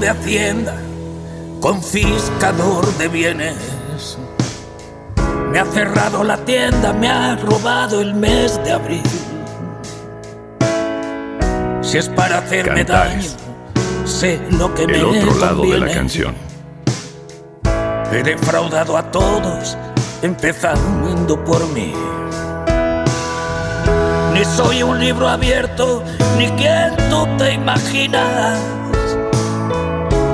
De hacienda, confiscador de bienes. Me ha cerrado la tienda, me ha robado el mes de abril. Si es para hacerme daño, sé lo que me El otro lado de la canción. He defraudado a todos, empezando por mí. Ni soy un libro abierto, ni quien tú te imaginas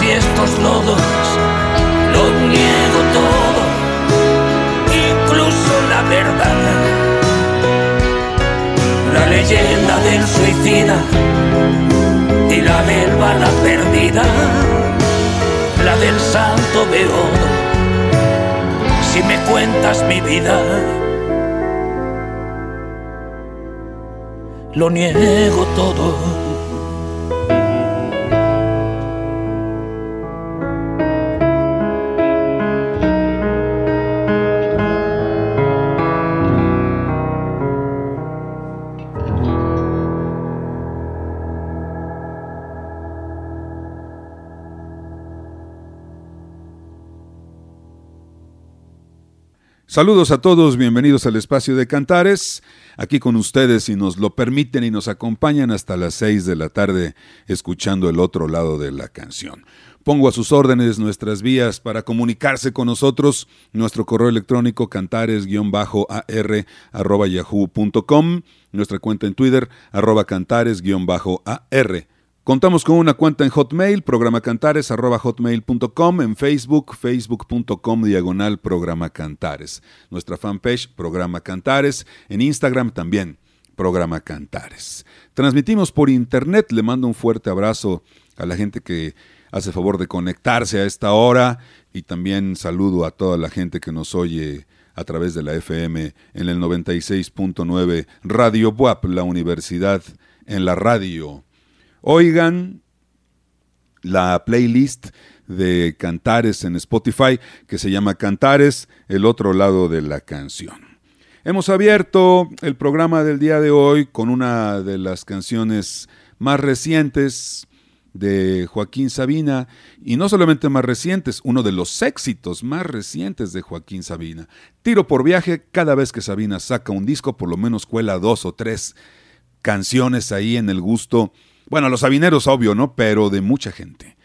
Y estos lodos, lo niego todo, incluso la verdad. La leyenda del suicida y la del bala perdida, la del santo beodo. Si me cuentas mi vida, lo niego todo. Saludos a todos, bienvenidos al espacio de Cantares. Aquí con ustedes, si nos lo permiten y nos acompañan hasta las 6 de la tarde, escuchando el otro lado de la canción. Pongo a sus órdenes nuestras vías para comunicarse con nosotros. Nuestro correo electrónico cantares-ar-yahoo.com. Nuestra cuenta en Twitter, arroba cantares-ar. Contamos con una cuenta en Hotmail, programacantares.hotmail.com, en Facebook, facebook.com diagonal programa Cantares. Nuestra fanpage, Programa Cantares, en Instagram también, Programa Cantares. Transmitimos por internet, le mando un fuerte abrazo a la gente que hace favor de conectarse a esta hora y también saludo a toda la gente que nos oye a través de la FM en el 96.9 Radio Buap, la universidad en la radio oigan la playlist de Cantares en Spotify que se llama Cantares, el otro lado de la canción. Hemos abierto el programa del día de hoy con una de las canciones más recientes de Joaquín Sabina, y no solamente más recientes, uno de los éxitos más recientes de Joaquín Sabina. Tiro por viaje, cada vez que Sabina saca un disco, por lo menos cuela dos o tres canciones ahí en el gusto bueno, los sabineros, obvio, ¿no? Pero de mucha gente.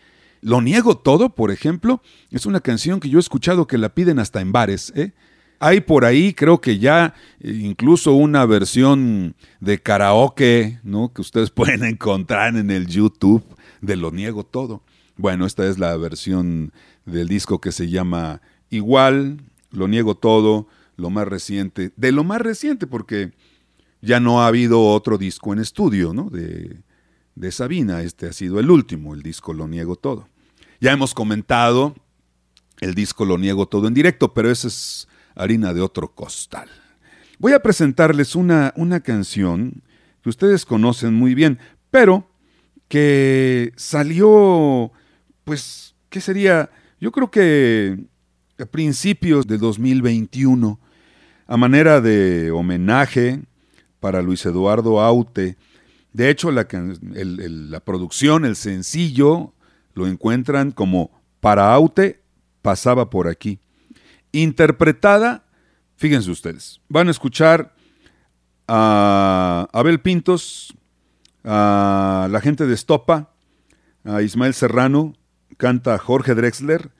Lo niego todo, por ejemplo, es una canción que yo he escuchado que la piden hasta en bares, ¿eh? Hay por ahí, creo que ya eh, incluso una versión de karaoke, ¿no? Que ustedes pueden encontrar en el YouTube de Lo Niego Todo. Bueno, esta es la versión del disco que se llama Igual, Lo Niego Todo, lo más reciente, de lo más reciente, porque ya no ha habido otro disco en estudio, ¿no? De, de Sabina. Este ha sido el último, el disco Lo Niego Todo. Ya hemos comentado el disco Lo Niego Todo en directo, pero esa es harina de otro costal. Voy a presentarles una, una canción que ustedes conocen muy bien, pero que salió, pues, ¿qué sería? Yo creo que a principios de 2021, a manera de homenaje para Luis Eduardo Aute, de hecho, la, la producción, el sencillo, lo encuentran como Para Aute pasaba por aquí. Interpretada, fíjense ustedes, van a escuchar a Abel Pintos, a la gente de Estopa, a Ismael Serrano, canta Jorge Drexler,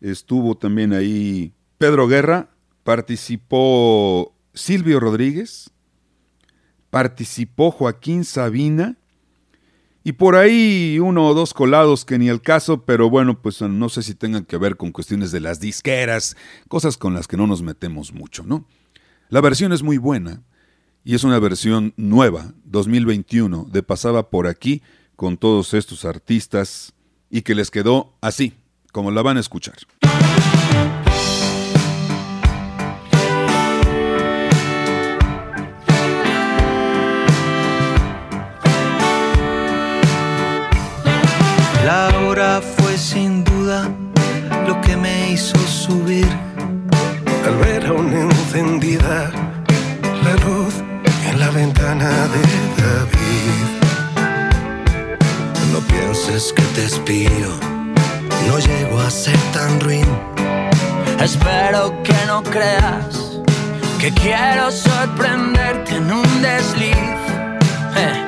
estuvo también ahí Pedro Guerra, participó Silvio Rodríguez, participó Joaquín Sabina y por ahí uno o dos colados que ni el caso, pero bueno, pues no sé si tengan que ver con cuestiones de las disqueras, cosas con las que no nos metemos mucho, ¿no? La versión es muy buena y es una versión nueva, 2021, de Pasaba por aquí con todos estos artistas y que les quedó así, como la van a escuchar. Sin duda lo que me hizo subir. Al ver aún encendida la luz en la ventana de David. No pienses que te espío, no llego a ser tan ruin. Espero que no creas que quiero sorprenderte en un desliz. Eh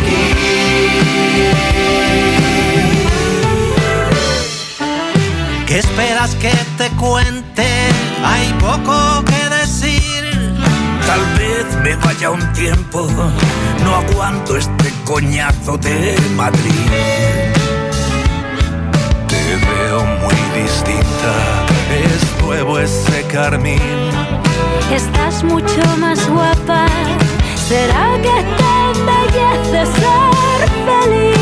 Esperas que te cuente? Hay poco que decir. Tal vez me vaya un tiempo, no aguanto este coñazo de Madrid. Te veo muy distinta, es nuevo ese carmín. Estás mucho más guapa, ¿será que te embellece ser feliz?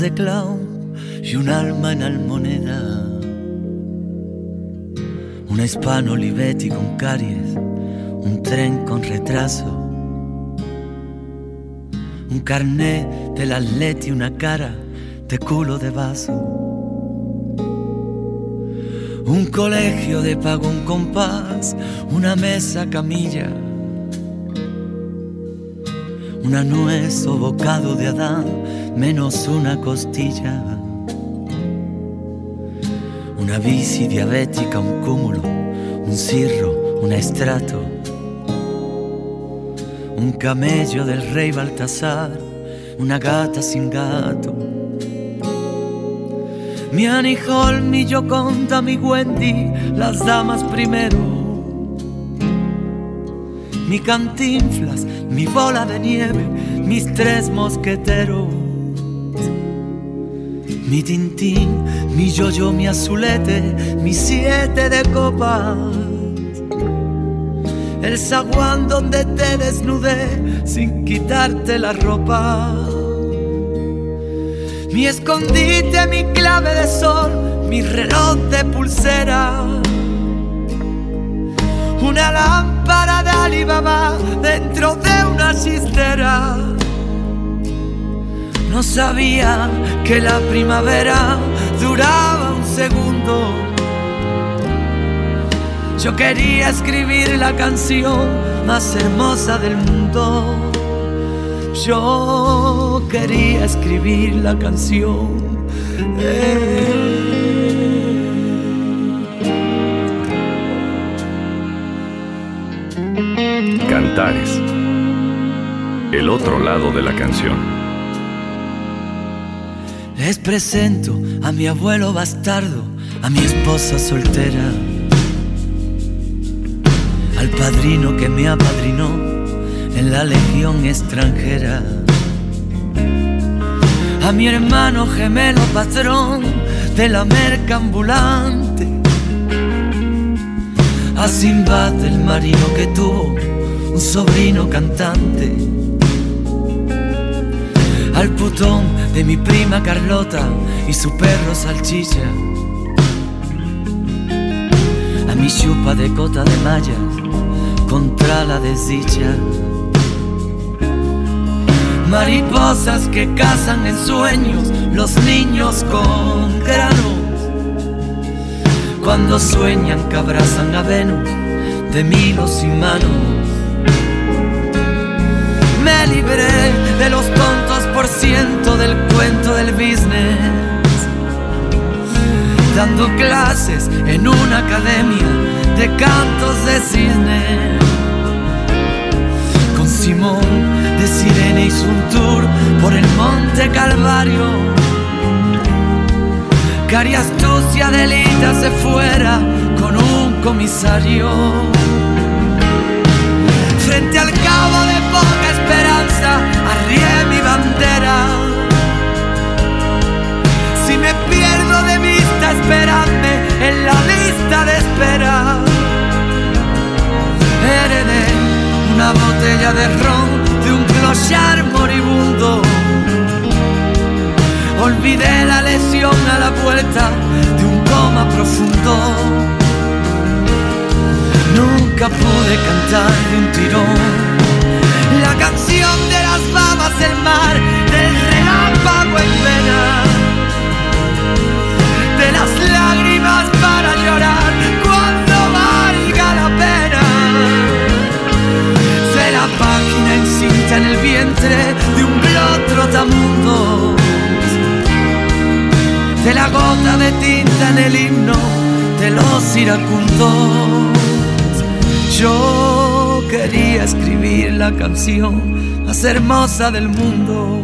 De clown y un alma en almoneda. Un hispano Olivetti con caries, un tren con retraso, un carnet del atleti, una cara de culo de vaso. Un colegio de pago, un compás, una mesa camilla una nuez o bocado de Adán, menos una costilla. Una bici diabética, un cúmulo, un cirro, un estrato. Un camello del rey Baltasar, una gata sin gato. Mi Annie mi Yoconda, mi Wendy, las damas primero. Mi cantinflas, mi bola de nieve, mis tres mosqueteros. Mi tintín, mi yo-yo, mi azulete, mis siete de copas. El zaguán donde te desnudé sin quitarte la ropa. Mi escondite, mi clave de sol, mi reloj de pulsera. Una lámpara Alibaba dentro de una chistera. No sabía que la primavera duraba un segundo. Yo quería escribir la canción más hermosa del mundo. Yo quería escribir la canción. El otro lado de la canción. Les presento a mi abuelo bastardo, a mi esposa soltera, al padrino que me apadrinó en la legión extranjera, a mi hermano gemelo patrón de la merca ambulante, a Simbad el marino que tuvo sobrino cantante, al putón de mi prima Carlota y su perro salchicha, a mi chupa de cota de mallas contra la desdicha. Mariposas que cazan en sueños los niños con granos. Cuando sueñan que abrazan a Venus de milos y manos me libré de los tontos por ciento del cuento del business. Dando clases en una academia de cantos de cisne. Con Simón de Sirene hizo un tour por el Monte Calvario. Cari astucia delita se fuera con un comisario frente al cabo de del mundo.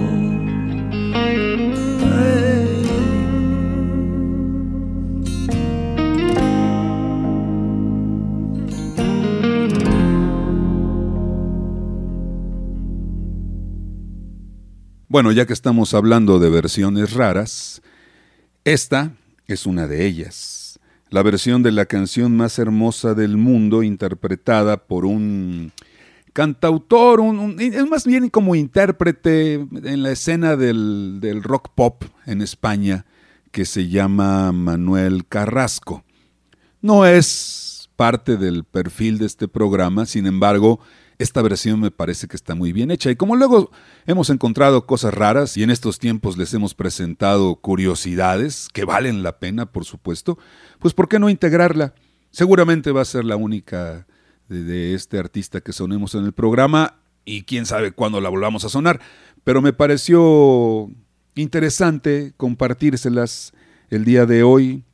Bueno, ya que estamos hablando de versiones raras, esta es una de ellas la versión de la canción más hermosa del mundo interpretada por un cantautor, es más bien como intérprete en la escena del rock pop en España que se llama Manuel Carrasco. No es parte del perfil de este programa, sin embargo, esta versión me parece que está muy bien hecha y como luego hemos encontrado cosas raras y en estos tiempos les hemos presentado curiosidades que valen la pena, por supuesto, pues ¿por qué no integrarla? Seguramente va a ser la única de, este artista que sonemos en el programa y quién sabe cuándo la volvamos a sonar, pero me pareció interesante compartírselas el día de hoy.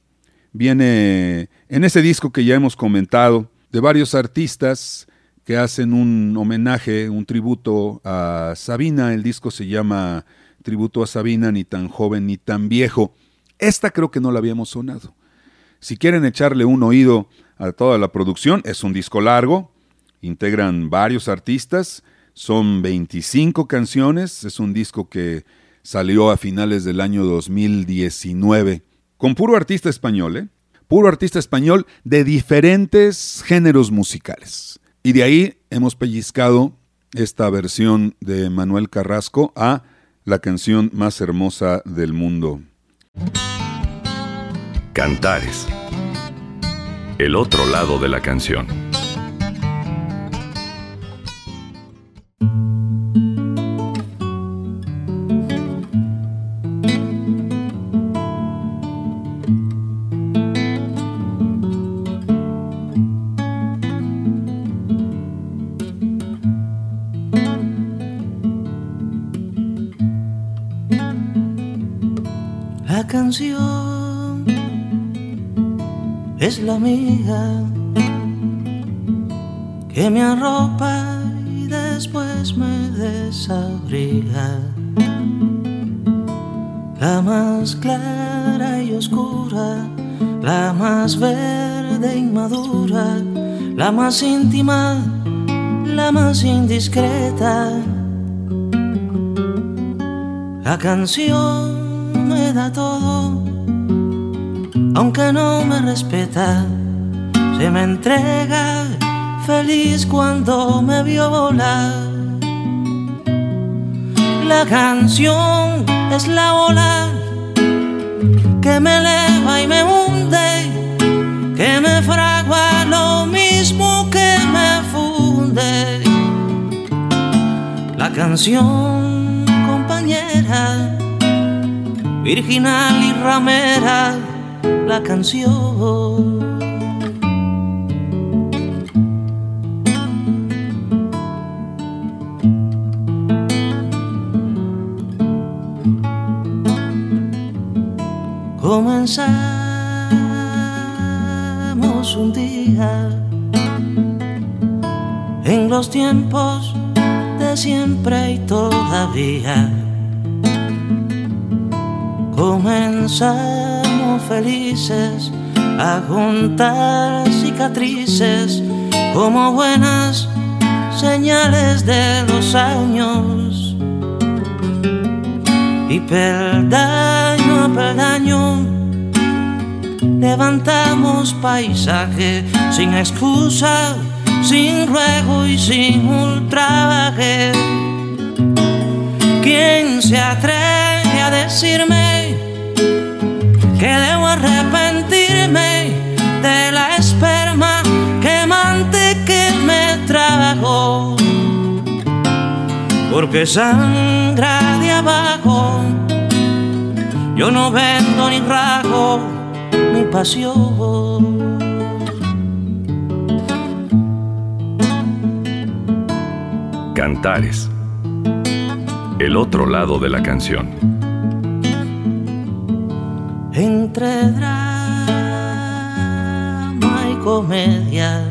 Viene en ese disco que ya hemos comentado de varios artistas que hacen un homenaje, un tributo a Sabina. El disco se llama Tributo a Sabina, ni tan joven ni tan viejo. Esta creo que no la habíamos sonado. Si quieren echarle un oído a toda la producción, es un disco largo, integran varios artistas, son 25 canciones, es un disco que salió a finales del año 2019, con puro artista español, ¿eh? Puro artista español de diferentes géneros musicales. Y de ahí hemos pellizcado esta versión de Manuel Carrasco a la canción más hermosa del mundo. Cantares. El otro lado de la canción. Es la mía que me arropa y después me desabriga. La más clara y oscura, la más verde y madura, la más íntima, la más indiscreta. La canción me da todo aunque no me respeta, se me entrega feliz cuando me vio volar. La canción es la ola que me eleva y me hunde, que me fragua lo mismo que me funde. La canción, compañera, virginal y ramera la canción. Comenzamos un día en los tiempos de siempre y todavía. Comenzamos felices a juntar cicatrices como buenas señales de los años. Y peldaño a peldaño levantamos paisaje sin excusa, sin ruego y sin ultraje. ¿Quién se atreve a decirme? Que debo arrepentirme de la esperma quemante que me trajo. porque sangra de abajo. Yo no vendo ni rago mi pasión. Cantares. El otro lado de la canción. Entre drama y comedia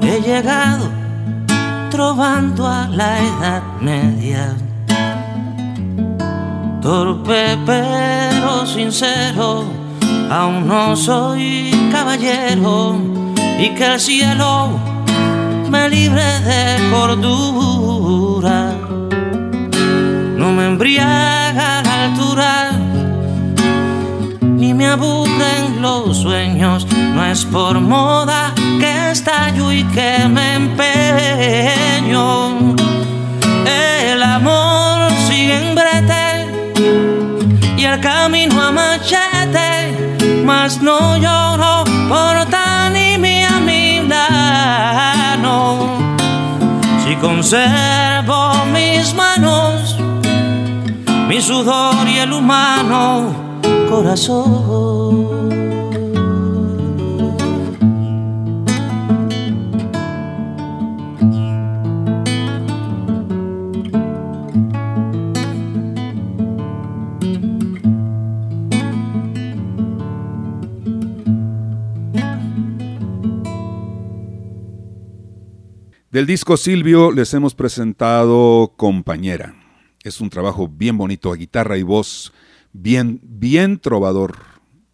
he llegado trovando a la edad media. Torpe pero sincero, aún no soy caballero y que el cielo me libre de cordura, no me embriaga la altura, me los sueños, no es por moda que estallo y que me empeño. El amor sigue en brete y el camino a machete, mas no lloro por tan y mi si conservo mis manos, mi sudor y el humano corazón. Del disco Silvio les hemos presentado Compañera. Es un trabajo bien bonito, a guitarra y voz, bien, bien trovador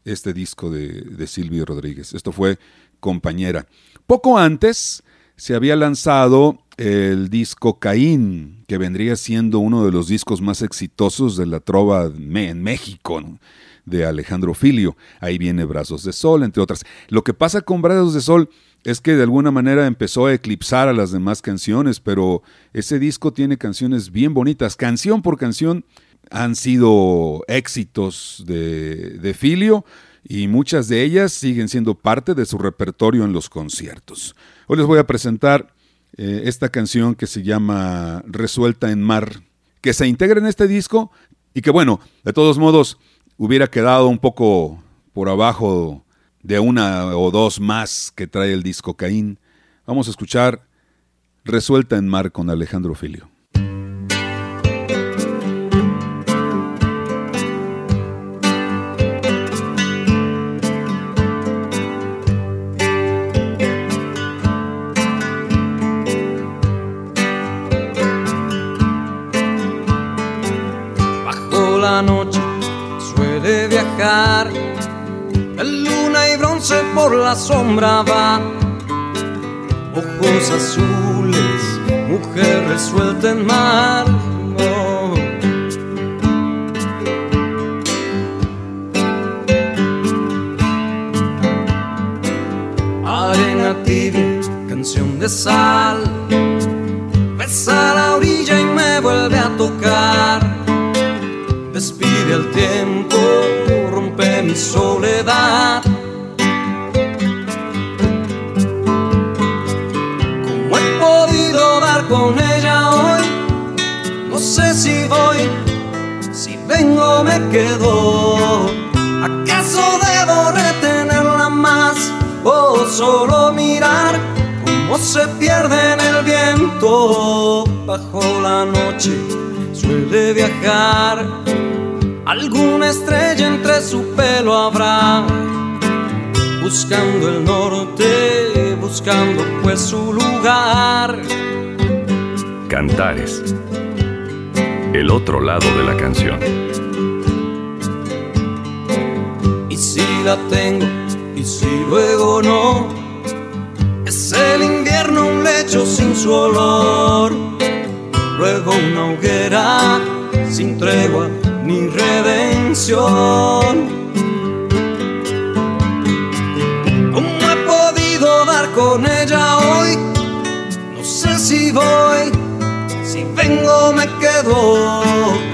este disco de, Silvio Rodríguez. Esto fue Compañera. Poco antes se había lanzado el disco Caín, que vendría siendo uno de los discos más exitosos de la trova en México, de Alejandro Filio. Ahí viene Brazos de Sol, entre otras. Lo que pasa con Brazos de Sol es que de alguna manera empezó a eclipsar a las demás canciones, pero ese disco tiene canciones bien bonitas. Canción por canción han sido éxitos de, Filio y muchas de ellas siguen siendo parte de su repertorio en los conciertos. Hoy les voy a presentar eh, esta canción que se llama Resuelta en Mar, que se integra en este disco y que bueno, de todos modos hubiera quedado un poco por abajo de una o dos más que trae el disco Caín, vamos a escuchar Resuelta en Mar con Alejandro Filio. Por la sombra va. Ojos azules, mujer resuelta en mar. Oh. Arena tibia, canción de sal. Besa la orilla y me vuelve a tocar. Quedo. ¿Acaso debo retenerla más o solo mirar cómo se pierde en el viento? Bajo la noche suele viajar. Alguna estrella entre su pelo habrá buscando el norte, buscando pues su lugar. Cantares. El otro lado de la canción. Tengo, y si luego no, es el invierno un lecho sin su olor. Luego una hoguera sin tregua ni redención. ¿Cómo he podido dar con ella hoy? No sé si voy vengo me quedo.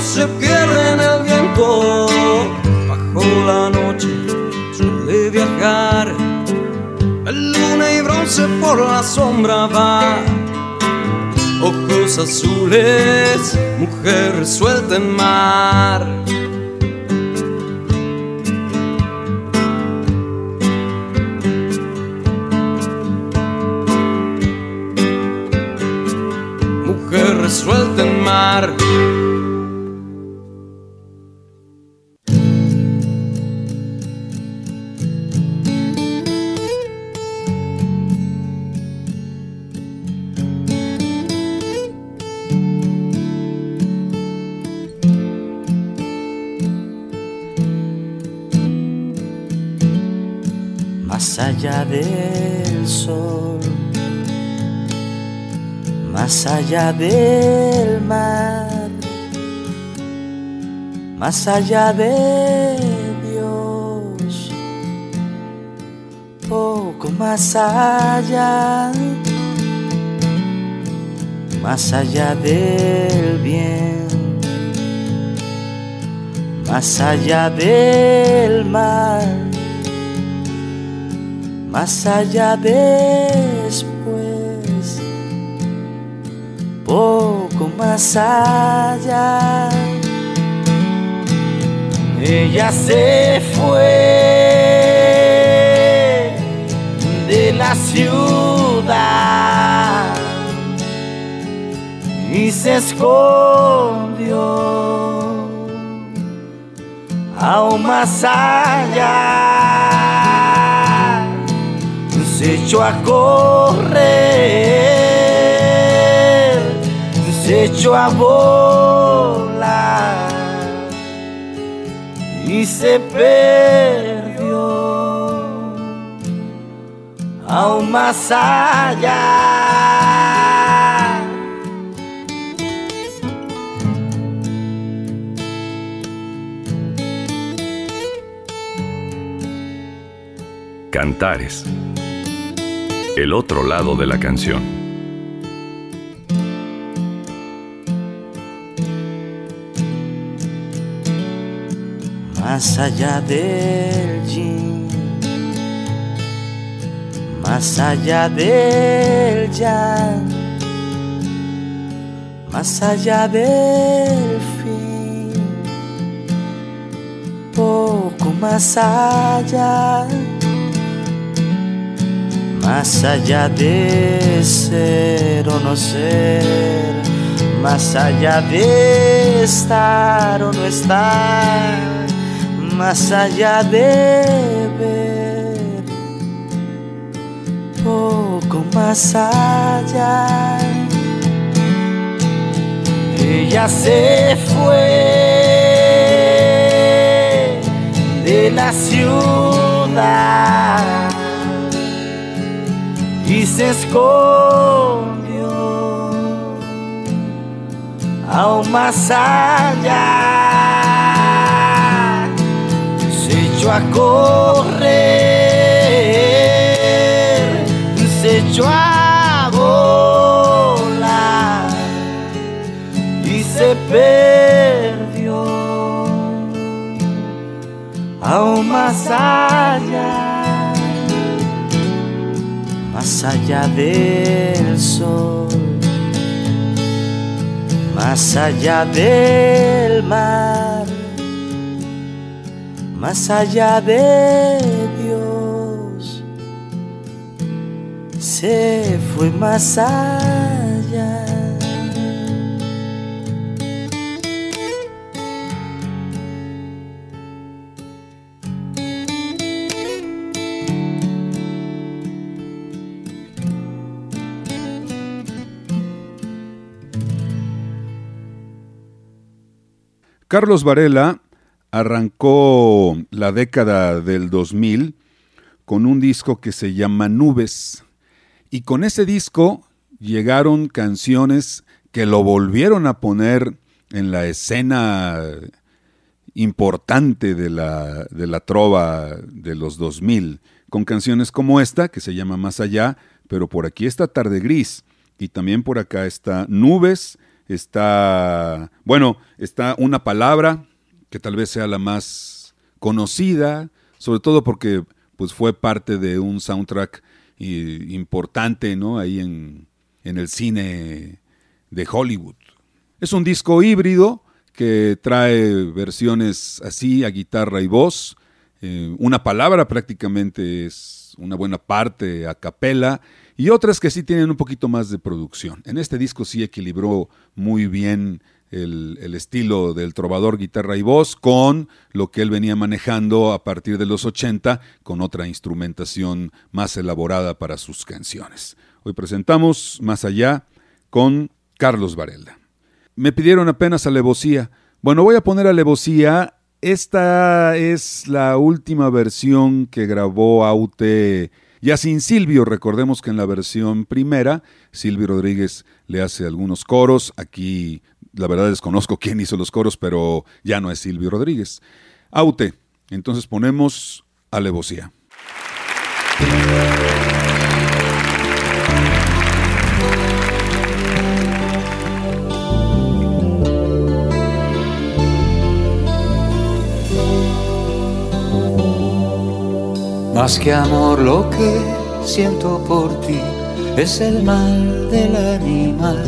Se pierde en el viento? Bajo la noche suele viajar dulce por la sombra va. Ojos azules, mujer suelta en mar. Mujer resuelta en mar. Del sol, más allá del mar, más allá de Dios, poco más allá, más allá del bien, más allá del mal más allá después, poco más allá. Ella se fue de la ciudad y se escondió aún más allá se echó a correr, se echó a volar y se perdió aún más allá. Cantares el otro lado de la canción. Más allá del yin, más allá del yang, más allá del fin, poco más allá más allá de ser o no ser, más allá de estar o no estar, más allá de ver, poco más allá. Ella se fue de la ciudad se escondió aún más allá. Se echó a correr, se echó a volar y se perdió aún más allá más allá del sol, más allá del mar, más allá de Dios, se fue más allá. Carlos Varela arrancó la década del 2000 con un disco que se llama Nubes. Y con ese disco llegaron canciones que lo volvieron a poner en la escena importante de la, de la trova de los 2000, con canciones como esta, que se llama Más allá, pero por aquí está Tarde Gris, y también por acá está Nubes, está, bueno, está una palabra que tal vez sea la más conocida, sobre todo porque pues fue parte de un soundtrack importante ¿no? ahí en, en el cine de Hollywood. Es un disco híbrido que trae versiones así a guitarra y voz. Eh, una palabra prácticamente es una buena parte a capela y otras que sí tienen un poquito más de producción. En este disco sí equilibró muy bien el, estilo del trovador guitarra y voz con lo que él venía manejando a partir de los 80 con otra instrumentación más elaborada para sus canciones. Hoy presentamos Más allá con Carlos Varela. Me pidieron apenas alevosía. Bueno, voy a poner alevosía. Esta es la última versión que grabó Aute ya sin Silvio. Recordemos que en la versión primera, Silvio Rodríguez le hace algunos coros. Aquí, la verdad, desconozco quién hizo los coros, pero ya no es Silvio Rodríguez. Aute. Entonces ponemos alevosía. Más que amor lo que siento por ti es el mal del animal,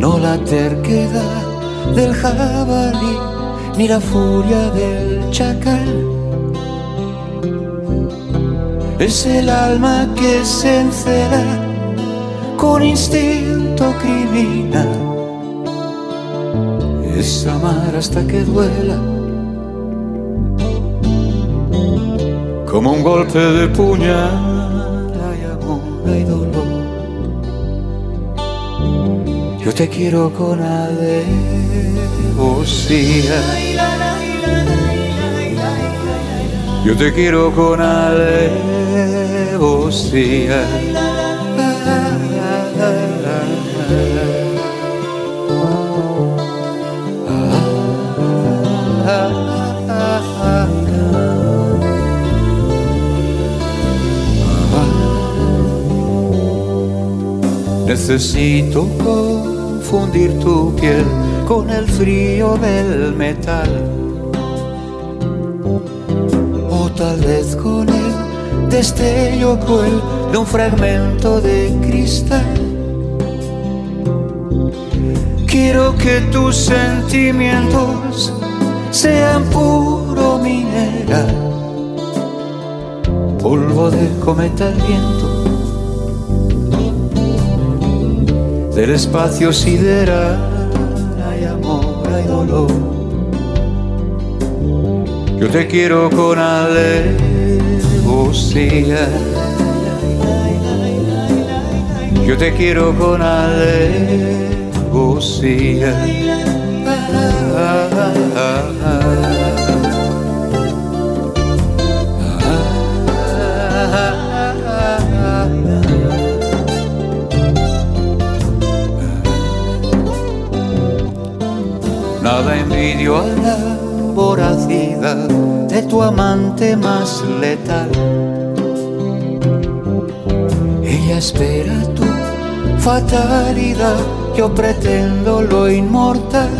no la terquedad del jabalí ni la furia del chacal. Es el alma que se encela con instinto criminal. Es amar hasta que duela como un golpe de puñal hay amor, hay dolor. Yo te quiero con alevosía. Yo te quiero con alevosía. Necesito confundir tu piel con el frío del metal. O tal vez con el destello cruel de un fragmento de cristal. Quiero que tus sentimientos sean puro mineral, polvo de cometa al viento del espacio sideral hay amor, hay dolor. Yo te quiero con alevosía. Yo te quiero con alevosía. Nada a la voracidad de tu amante más letal. Ella espera tu fatalidad, yo pretendo lo inmortal.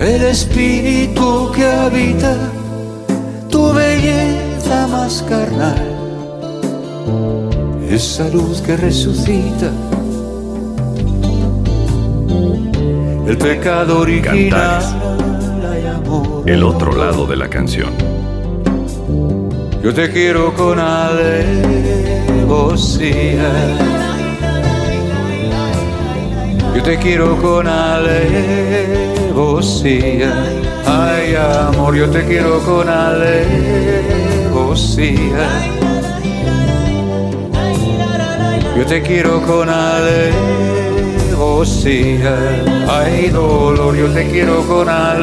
El espíritu que habita tu belleza más carnal, esa luz que resucita el pecado original. Cantares. El otro lado de la canción. Yo te quiero con alevosía. Yo te quiero con alevosía. Ay, amor, yo te quiero con alevosía. Yo te quiero con alevosía. Ay, dolor, yo te quiero con alevosía.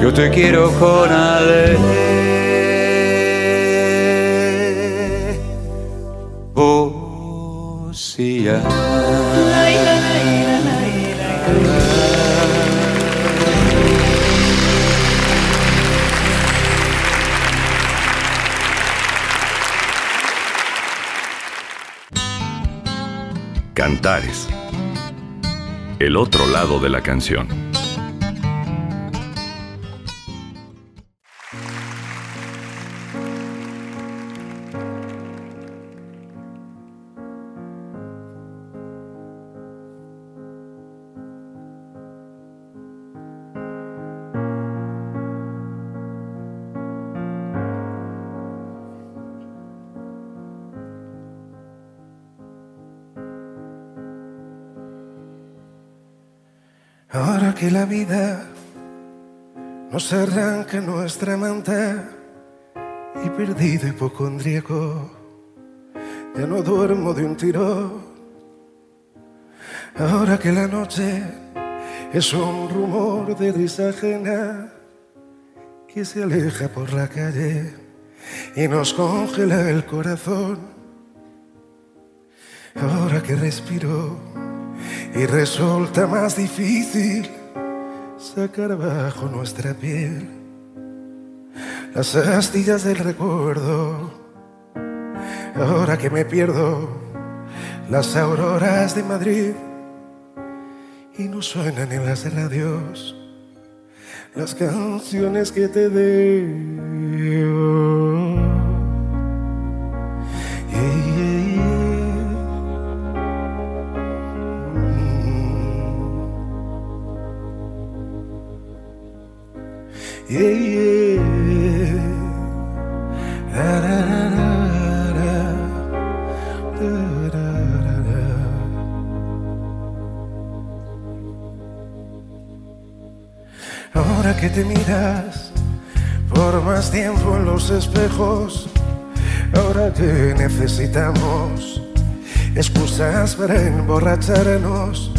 Yo te quiero con alevosía. Cantares. El otro lado de la canción. La vida nos arranca nuestra manta y perdido hipocondríaco, ya no duermo de un tiro. Ahora que la noche es un rumor de risa ajena que se aleja por la calle y nos congela el corazón. Ahora que respiro y resulta más difícil sacar bajo nuestra piel las astillas del recuerdo. Ahora que me pierdo las auroras de Madrid y no suenan en las radios las canciones que te debo. Ahora que te miras por más tiempo en los espejos, ahora que necesitamos excusas para emborracharnos,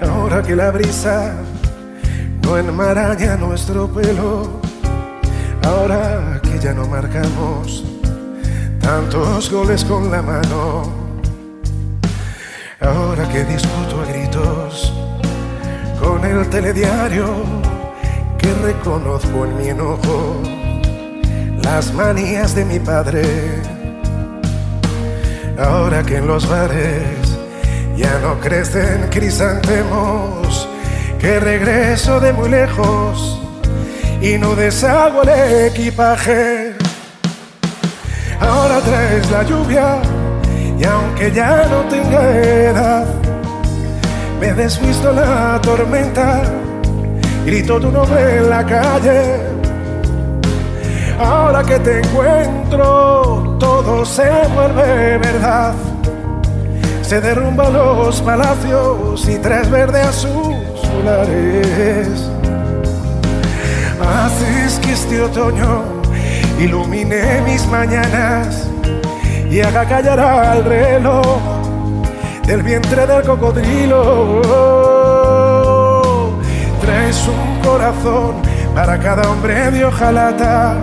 ahora que la brisa no enmaraña nuestro pelo, ahora que ya no marcamos tantos goles con la mano, ahora que discuto a gritos con el telediario que reconozco en mi enojo las manías de mi padre. Ahora que en los bares ya no crecen crisantemos, que regreso de muy lejos y no deshago el equipaje. Ahora traes la lluvia y aunque ya no tenga edad, me desvisto la tormenta, grito tu nombre en la calle. Ahora que te encuentro, todo se vuelve verdad. Se derrumban los palacios y tres verde azul solares. Haces que este otoño ilumine mis mañanas y haga callar al reloj del vientre del cocodrilo. Traes un corazón para cada hombre de hojalata.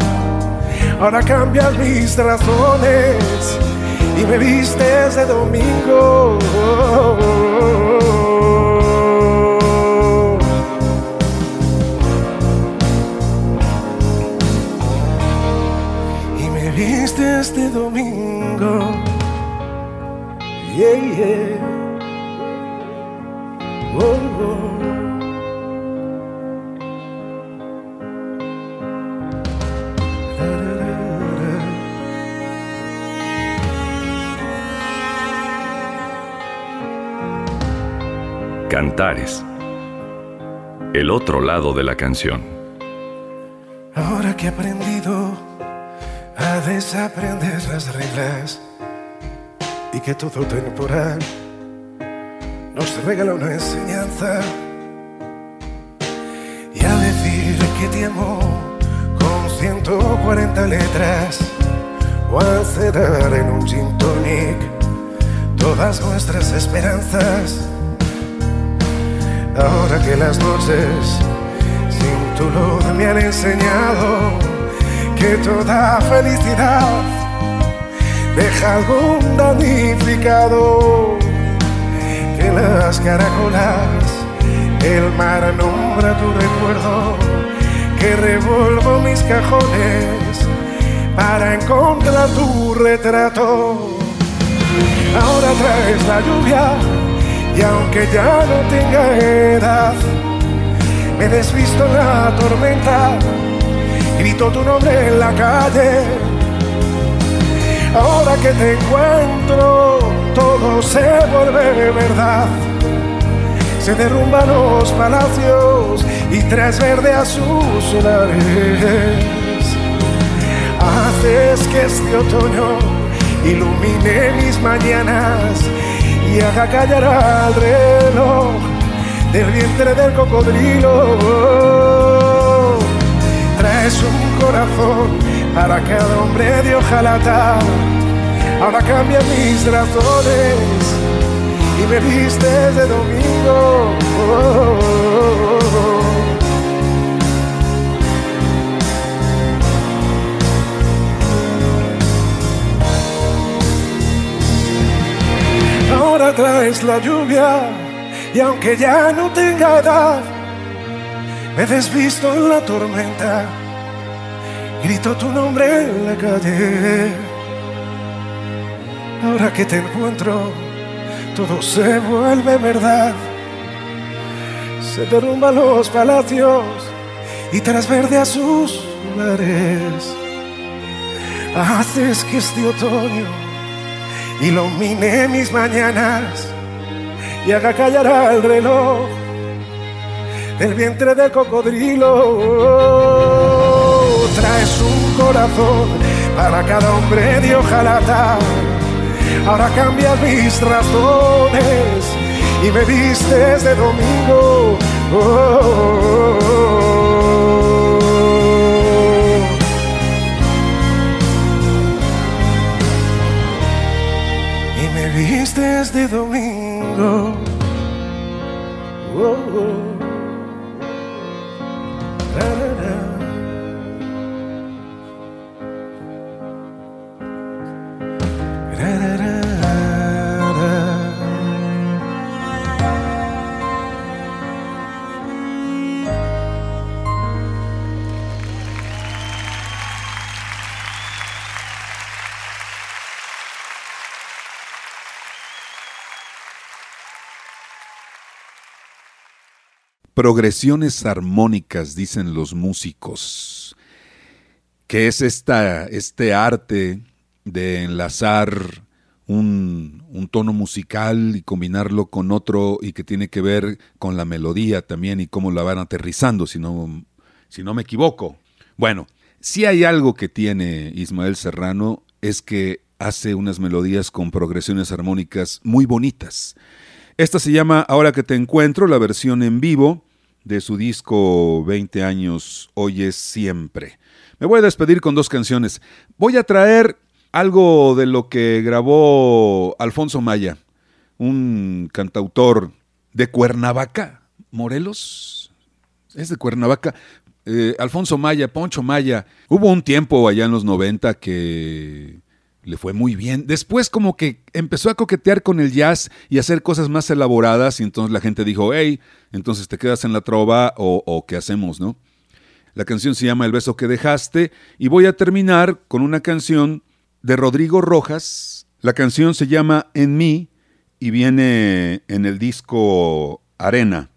Ahora cambias mis razones y me vistes de domingo. De domingo. Yeah, yeah. Oh, oh. Cantares. El otro lado de la canción. Ahora que he aprendido a desaprender las reglas y que todo temporal nos regala una enseñanza. Y a decir que te amo con 140 letras o a cerrar en un gin tonic todas nuestras esperanzas. Ahora que las noches sin tu luz me han enseñado que toda felicidad deja algún damnificado. Que las caracolas el mar nombra tu recuerdo. Que revuelvo mis cajones para encontrar tu retrato. Ahora traes la lluvia y aunque ya no tenga edad me desvisto la tormenta grito tu nombre en la calle Ahora que te encuentro, todo se vuelve verdad. Se derrumban los palacios y tres verde azul solares. Haces que este otoño ilumine mis mañanas y haga callar al reloj del vientre del cocodrilo. Traes un corazón para cada hombre de hojalata. Ahora cambia mis razones y me vistes de domingo. Ahora traes la lluvia y aunque ya no tenga edad, me desvisto en la tormenta, grito tu nombre en la calle. Ahora que te encuentro, todo se vuelve verdad. Se derrumban los palacios y tras verde a sus lares. Haces que este otoño ilumine mis mañanas y haga callar al reloj del vientre de cocodrilo. Traes un corazón para cada hombre de hojalata. Ahora cambias mis razones y me vistes de domingo. Oh, oh, oh. Y me vistes de domingo. Progresiones armónicas, dicen los músicos, que es esta, este arte de enlazar un, un tono musical y combinarlo con otro y que tiene que ver con la melodía también y cómo la van aterrizando, si no, si no me equivoco. Bueno, si hay algo que tiene Ismael Serrano es que hace unas melodías con progresiones armónicas muy bonitas. Esta se llama Ahora que te encuentro, la versión en vivo de su disco 20 años Oyes siempre. Me voy a despedir con dos canciones. Voy a traer algo de lo que grabó Alfonso Maya, un cantautor de Cuernavaca, Morelos. Es de Cuernavaca. Eh, Alfonso Maya, Poncho Maya. Hubo un tiempo allá en los 90 que le fue muy bien. Después como que empezó a coquetear con el jazz y hacer cosas más elaboradas y entonces la gente dijo, hey, entonces te quedas en la trova o, o qué hacemos, ¿no? La canción se llama El beso que dejaste y voy a terminar con una canción de Rodrigo Rojas. La canción se llama En mí y viene en el disco Arena.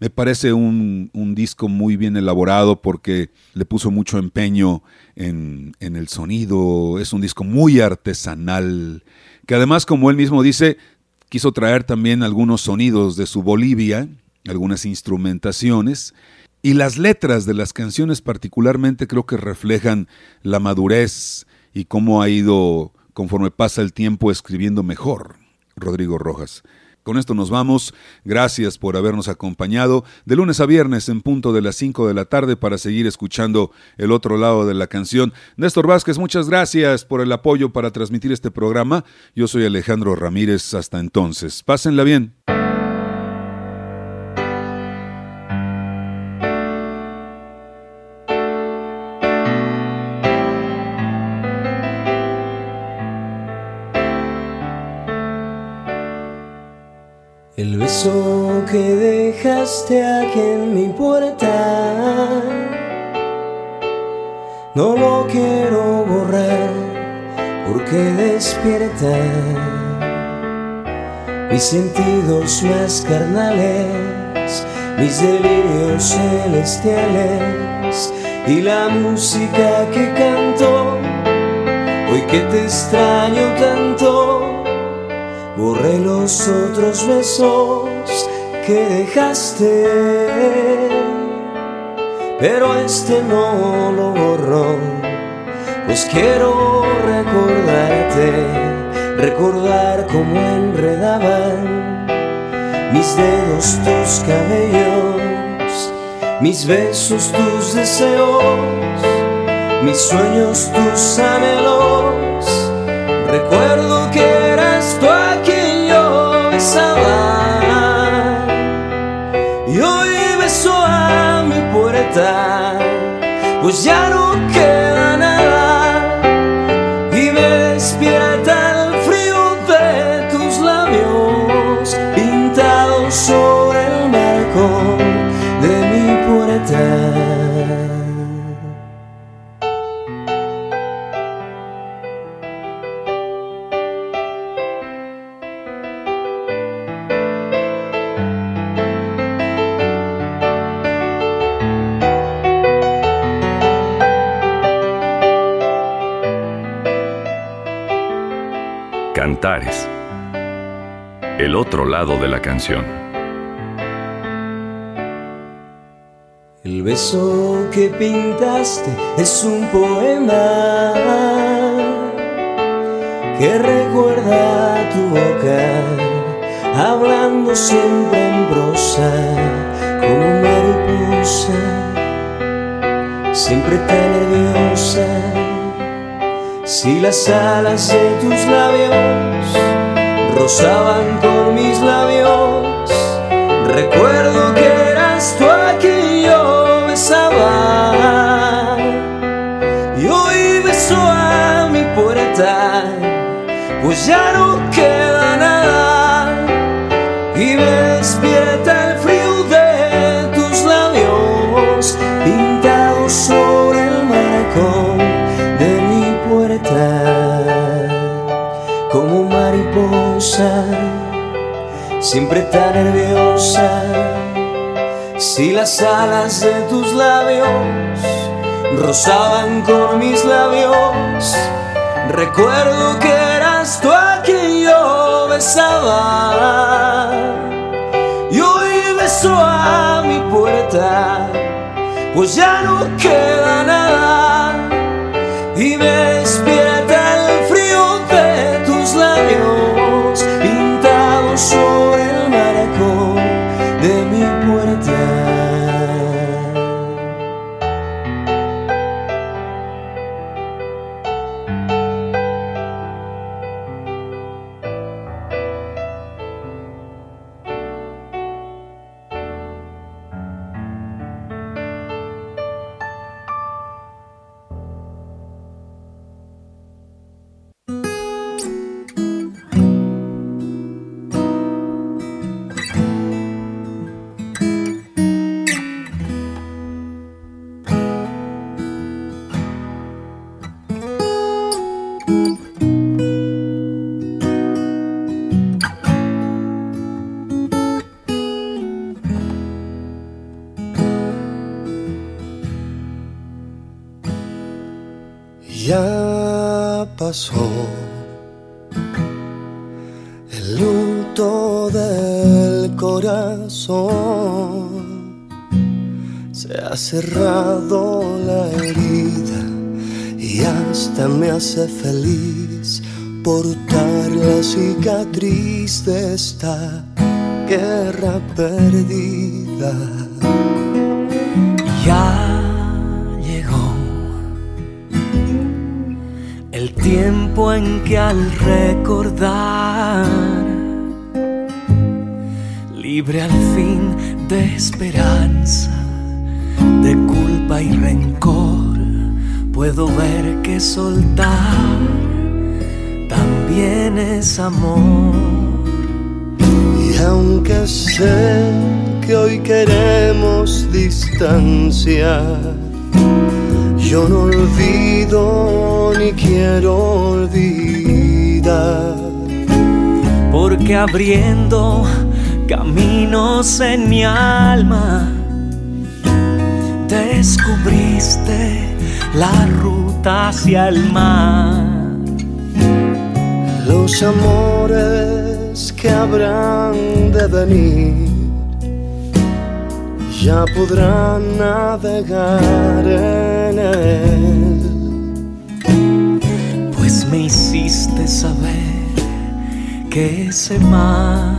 Me parece un, un disco muy bien elaborado porque le puso mucho empeño en, en el sonido. Es un disco muy artesanal, que además, como él mismo dice, quiso traer también algunos sonidos de su Bolivia, algunas instrumentaciones. Y las letras de las canciones particularmente creo que reflejan la madurez y cómo ha ido, conforme pasa el tiempo, escribiendo mejor Rodrigo Rojas. Con esto nos vamos. Gracias por habernos acompañado de lunes a viernes en punto de las 5 de la tarde para seguir escuchando el otro lado de la canción. Néstor Vázquez, muchas gracias por el apoyo para transmitir este programa. Yo soy Alejandro Ramírez. Hasta entonces. Pásenla bien. Beso que dejaste aquí en mi puerta. No lo quiero borrar porque despierta Mis sentidos más carnales Mis delirios celestiales Y la música que canto. Hoy que te extraño tanto Borré los otros besos que dejaste, pero este no lo borro, pues quiero recordarte, recordar cómo enredaban mis dedos tus cabellos, mis besos tus deseos, mis sueños tus anhelos. Recuerdo mi puerta, pues ya no la canción. El beso que pintaste es un poema que recuerda tu boca, hablando siempre en prosa, como mariposa, siempre tan nerviosa. Si las alas de tus labios rozaban con mis labios, recuerdo que eras tú a quien yo besaba. Y hoy beso a mi puerta, pues ya no queda siempre tan nerviosa. Si las alas de tus labios rozaban con mis labios, recuerdo que eras tú a quien yo besaba. Y hoy beso a mi puerta, pues ya no queda nada y me el luto del corazón. Se ha cerrado la herida y hasta me hace feliz portar la cicatriz de esta guerra perdida. Tiempo en que al recordar, libre al fin de esperanza, de culpa y rencor, puedo ver que soltar también es amor. Y aunque sé que hoy queremos distancia, yo no olvido ni quiero olvidar. porque abriendo caminos en mi alma, descubriste la ruta hacia el mar. Los amores que habrán de venir ya podrán navegar en él. Pues me hiciste saber que ese mar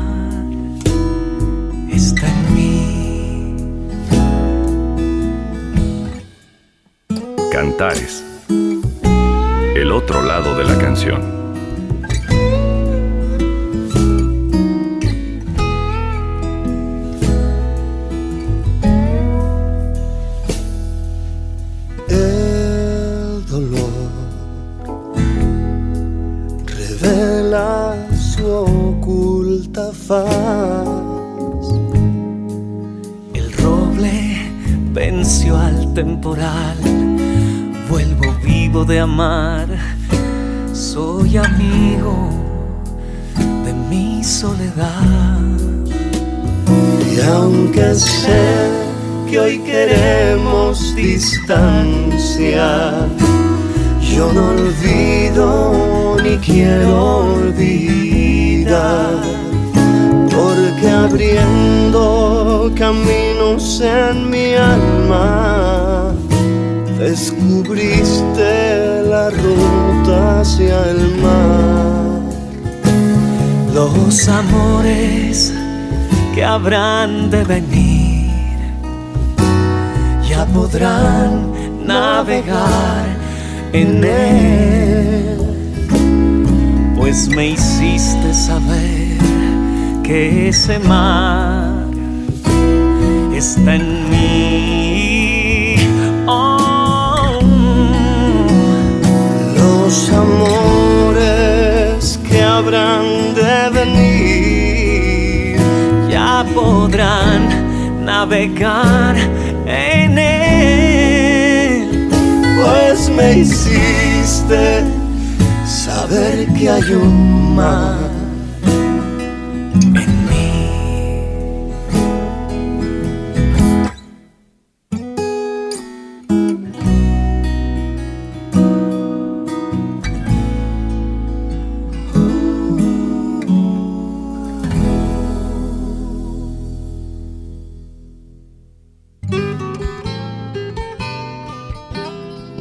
está en mí. Cantares. El otro lado de la canción. El roble venció al temporal. Vuelvo vivo de amar. Soy amigo de mi soledad. Y aunque sé que hoy queremos distancia, yo no olvido ni quiero olvidar, abriendo caminos en mi alma, descubriste la ruta hacia el mar. Los amores que habrán de venir ya podrán navegar en él, pues me hiciste saber que ese mar está en mí. Oh. Los amores que habrán de venir ya podrán navegar en él. pues me hiciste saber que hay un mar